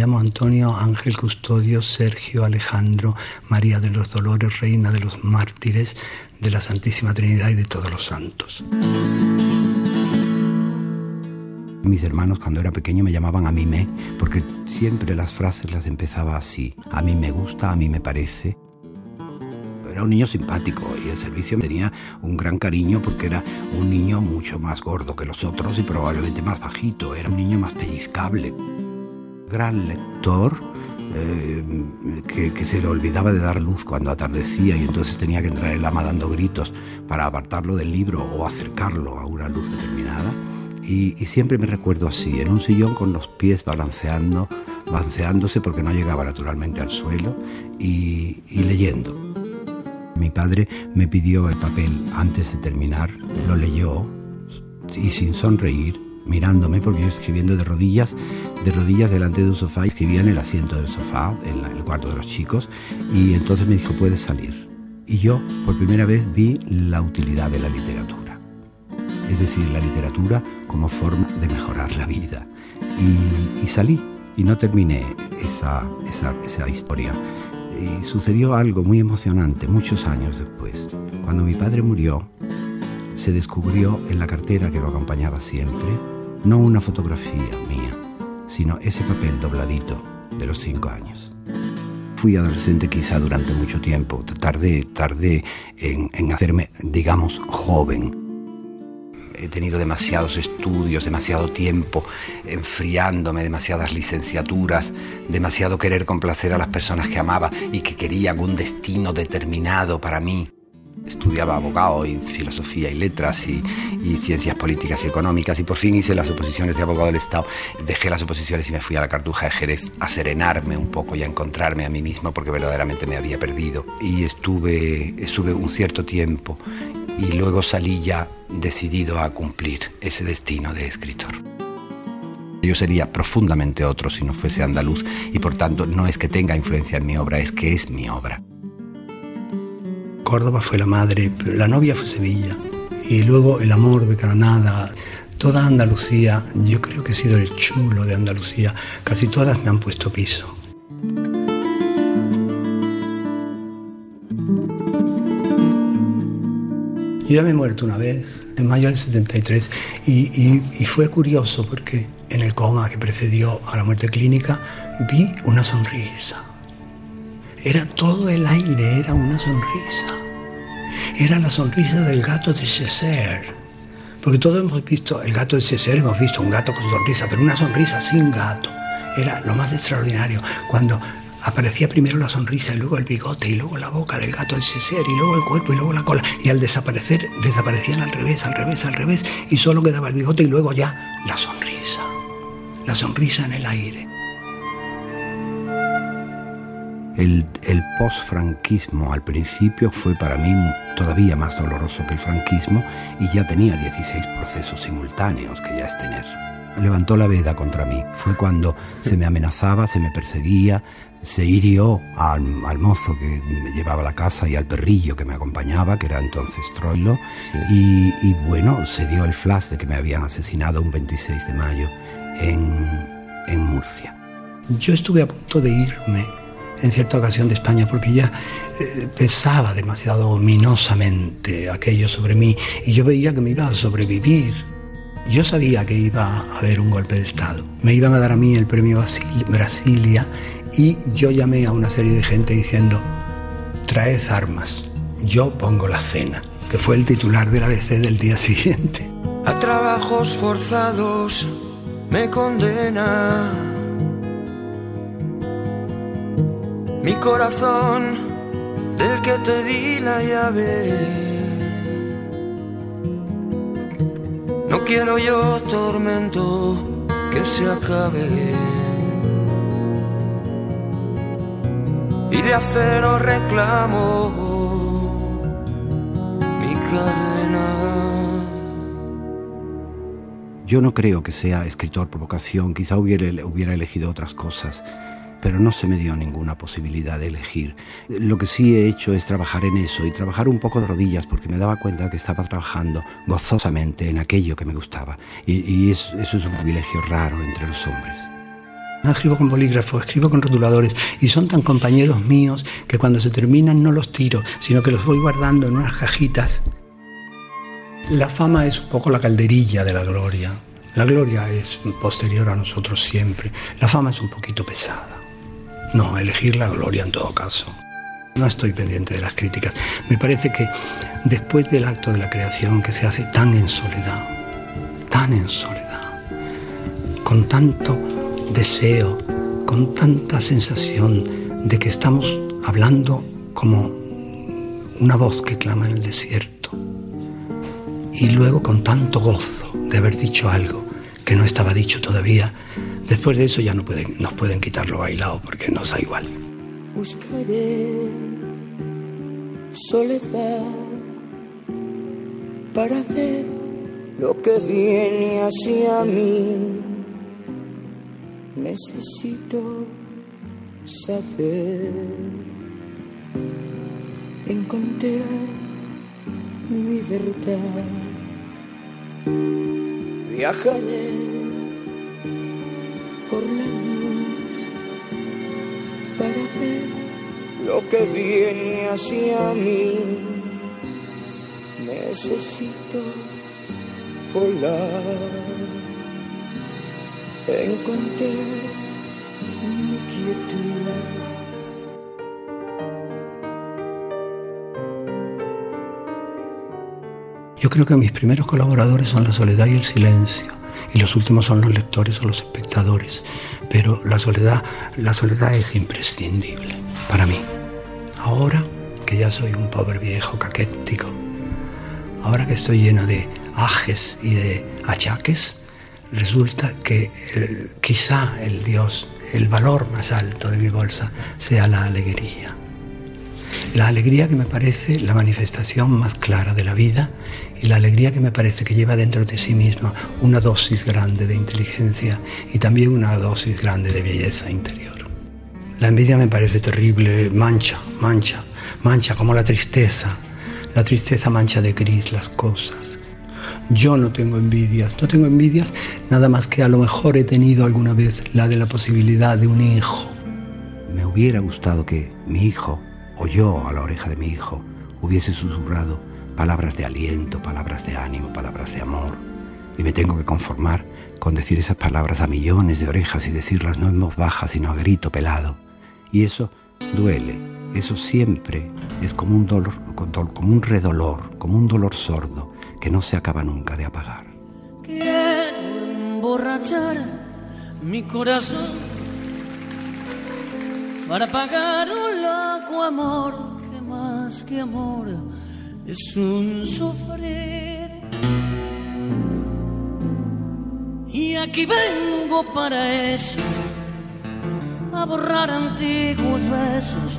llamo Antonio Ángel Custodio Sergio Alejandro María de los Dolores, Reina de los Mártires, de la Santísima Trinidad y de todos los santos. Mis hermanos cuando era pequeño me llamaban a mí me, porque siempre las frases las empezaba así. A mí me gusta, a mí me parece. Era un niño simpático y el servicio tenía un gran cariño porque era un niño mucho más gordo que los otros y probablemente más bajito. Era un niño más pellizcable gran lector eh, que, se le olvidaba de dar luz cuando atardecía y entonces tenía que entrar el ama dando gritos para apartarlo del libro o acercarlo a una luz determinada. Y, siempre me recuerdo así, en un sillón con los pies balanceando, balanceándose porque no llegaba naturalmente al suelo y, y leyendo. Mi padre me pidió el papel antes de terminar, lo leyó y sin sonreír mirándome porque yo escribiendo de rodillas, de rodillas delante de un sofá, escribía en el asiento del sofá, en, el cuarto de los chicos, y entonces me dijo, puedes salir. Y yo por primera vez vi la utilidad de la literatura. Es decir, la literatura como forma de mejorar la vida. Y, salí y no terminé esa, esa, esa historia. Y sucedió algo muy emocionante muchos años después. Cuando mi padre murió, se descubrió en la cartera que lo acompañaba siempre, no una fotografía mía, sino ese papel dobladito de los cinco años. Fui adolescente quizá durante mucho tiempo, tardé, tardé en, en hacerme, digamos, joven. He tenido demasiados estudios, demasiado tiempo enfriándome, demasiadas licenciaturas, demasiado querer complacer a las personas que amaba y que querían un destino determinado para mí. Estudiaba abogado y filosofía y letras y, ciencias políticas y económicas y por fin hice las oposiciones de abogado del Estado. Dejé las oposiciones y me fui a la Cartuja de Jerez a serenarme un poco y a encontrarme a mí mismo porque verdaderamente me había perdido. Y estuve, estuve un cierto tiempo y luego salí ya decidido a cumplir ese destino de escritor. Yo sería profundamente otro si no fuese andaluz y por tanto no es que tenga influencia en mi obra, es que es mi obra. Córdoba fue la madre, la novia fue Sevilla. Y luego el amor de Granada, toda Andalucía, yo creo que he sido el chulo de Andalucía. Casi todas me han puesto piso. Yo ya me he muerto una vez, en mayo del 73, y, fue curioso porque en el coma que precedió a la muerte clínica vi una sonrisa. Era todo el aire, era una sonrisa era la sonrisa del gato de César. Porque todos hemos visto el gato de César, hemos visto un gato con sonrisa, pero una sonrisa sin gato. Era lo más extraordinario. Cuando aparecía primero la sonrisa y luego el bigote y luego la boca del gato de César y luego el cuerpo y luego la cola. Y al desaparecer, desaparecían al revés, al revés, al revés. Y solo quedaba el bigote y luego ya la sonrisa. La sonrisa en el aire. El, el post-franquismo al principio fue para mí todavía más doloroso que el franquismo y ya tenía 16 procesos simultáneos, que ya es tener. Levantó la veda contra mí. Fue cuando se me amenazaba, se me perseguía, se hirió al, mozo que me llevaba a la casa y al perrillo que me acompañaba, que era entonces Troilo, y, y, bueno, se dio el flash de que me habían asesinado un 26 de mayo en, en Murcia. Yo estuve a punto de irme en cierta ocasión de España, porque ya eh, pesaba demasiado ominosamente aquello sobre mí y yo veía que me iba a sobrevivir. Yo sabía que iba a haber un golpe de Estado. Me iban a dar a mí el premio Brasilia y yo llamé a una serie de gente diciendo, traed armas, yo pongo la cena, que fue el titular de la ABC del día siguiente. A trabajos forzados me condena mi corazón del que te di la llave. No quiero yo tormento que se acabe. Y de acero reclamo mi cadena. Yo no creo que sea escritor por vocación, quizá hubiera, hubiera elegido otras cosas pero no se me dio ninguna posibilidad de elegir. Lo que sí he hecho es trabajar en eso y trabajar un poco de rodillas porque me daba cuenta que estaba trabajando gozosamente en aquello que me gustaba y, eso es un privilegio raro entre los hombres. No escribo con bolígrafo, escribo con rotuladores y son tan compañeros míos que cuando se terminan no los tiro, sino que los voy guardando en unas cajitas. La fama es un poco la calderilla de la gloria. La gloria es posterior a nosotros siempre. La fama es un poquito pesada. No, elegir la gloria en todo caso. No estoy pendiente de las críticas. Me parece que después del acto de la creación que se hace tan en soledad, tan en soledad, con tanto deseo, con tanta sensación de que estamos hablando como una voz que clama en el desierto. Y luego con tanto gozo de haber dicho algo que no estaba dicho todavía, después de eso ya no pueden, nos pueden quitar lo bailado porque nos da igual. Buscaré soledad para ver lo que viene hacia mí necesito saber encontrar mi verdad. Viajaré por la luz para ver lo que viene hacia mí. Necesito volar encontré mi quietud. Yo creo que mis primeros colaboradores son la soledad y el silencio, y los últimos son los lectores o los espectadores. Pero la soledad, la soledad es imprescindible para mí. Ahora que ya soy un pobre viejo caquético, ahora que estoy lleno de ajes y de achaques, resulta que quizá el Dios, el valor más alto de mi bolsa sea la alegría. La alegría que me parece la manifestación más clara de la vida y la alegría que me parece que lleva dentro de sí misma una dosis grande de inteligencia y también una dosis grande de belleza interior. La envidia me parece terrible, mancha, mancha, mancha como la tristeza. La tristeza mancha de gris las cosas. Yo no tengo envidias, no tengo envidias nada más que a lo mejor he tenido alguna vez la de la posibilidad de un hijo. Me hubiera gustado que mi hijo, o yo a la oreja de mi hijo, hubiese susurrado palabras de aliento, palabras de ánimo, palabras de amor. Y me tengo que conformar con decir esas palabras a millones de orejas y decirlas no en voz baja, sino a grito pelado. Y eso duele, eso siempre es como un dolor, como un redolor, como un dolor sordo que no se acaba nunca de apagar. Quiero emborrachar mi corazón para pagar un loco amor que más que amor es un sufrir. Y aquí vengo para eso, a borrar antiguos besos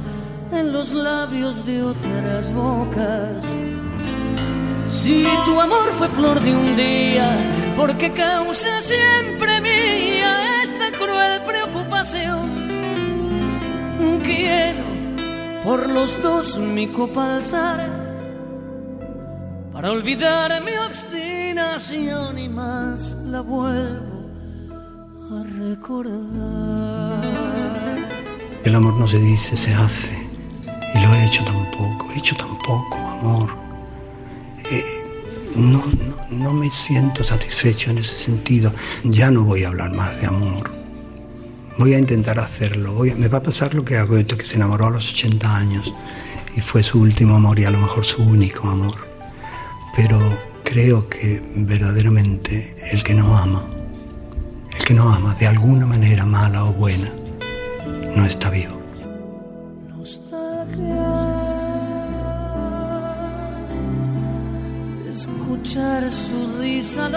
en los labios de otras bocas si tu amor fue flor de un día, ¿por qué causa siempre mía esta cruel preocupación? Quiero por los dos mi copa alzar para olvidar mi obstinación y más la vuelvo a recordar. El amor no se dice, se hace. Y lo he hecho tampoco, he hecho tampoco, amor no, no, me siento satisfecho en ese sentido. Ya no voy a hablar más de amor. Voy a intentar hacerlo. Voy me va a pasar lo que hago esto, que se enamoró a los 80 años y fue su último amor y a lo mejor su único amor. Pero creo que verdaderamente el que no ama, el que no ama de alguna manera mala o buena, no está vivo. escuchar su risa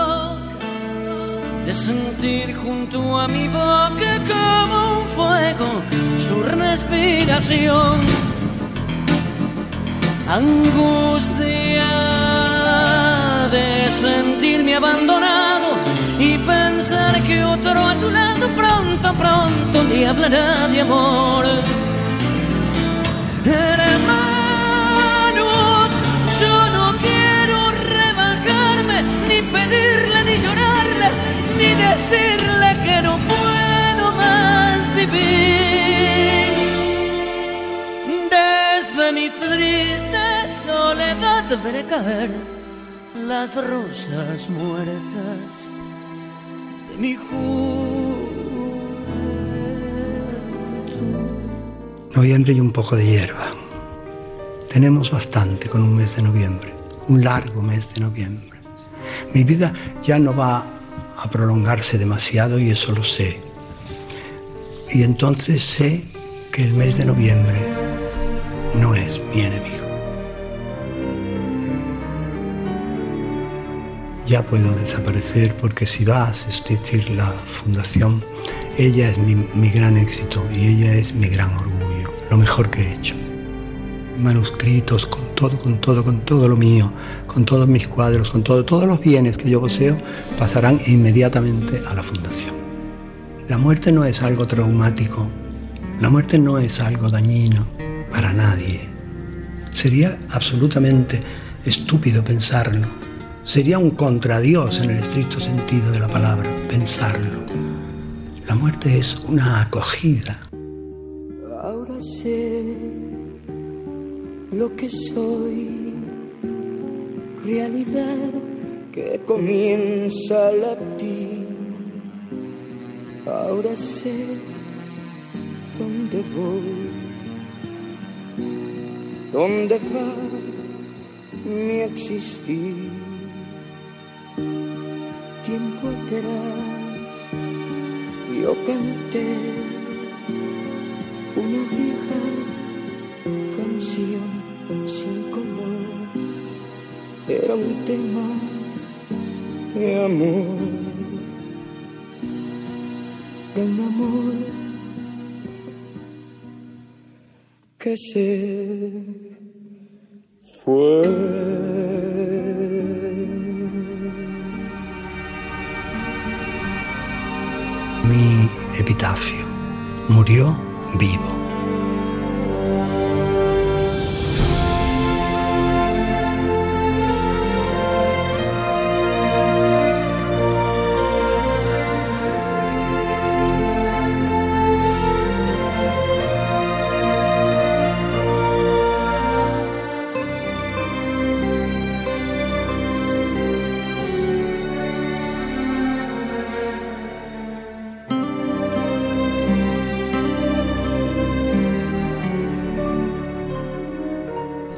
de sentir junto a mi boca como un fuego su respiración. Angustia de sentirme abandonado y pensar que otro a su lado pronto, pronto le hablará de amor. Soledad veré caer las rosas muertas de mi juventud. Noviembre y un poco de hierba. Tenemos bastante con un mes de noviembre, un largo mes de noviembre. Mi vida ya no va a prolongarse demasiado y eso lo sé. Y entonces sé que el mes de noviembre no es mi enemigo. Ya puedo desaparecer porque si va a asistir la fundación, ella es mi, mi gran éxito y ella es mi gran orgullo, lo mejor que he hecho manuscritos, con todo, con todo, con todo lo mío, con todos mis cuadros, con todo, todos los bienes que yo poseo, pasarán inmediatamente a la fundación. La muerte no es algo traumático, la muerte no es algo dañino para nadie. Sería absolutamente estúpido pensarlo. Sería un contradios en el estricto sentido de la palabra, pensarlo. La muerte es una acogida. Ahora sé lo que soy, realidad que comienza a latir. Ahora sé dónde voy, dónde va mi existir. Tiempo atrás yo canté una vieja canción sin color, era un tema de amor, de un amor que se fue. Epitafio murió vivo.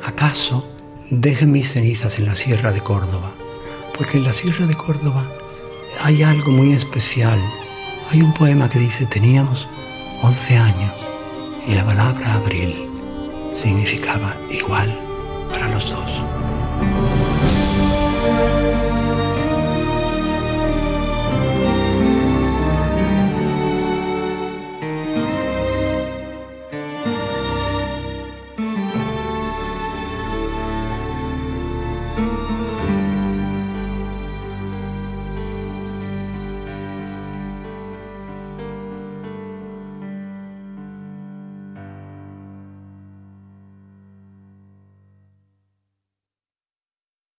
¿Acaso deje mis cenizas en la Sierra de Córdoba? Porque en la Sierra de Córdoba hay algo muy especial. Hay un poema que dice, teníamos 11 años y la palabra abril significaba igual para los dos.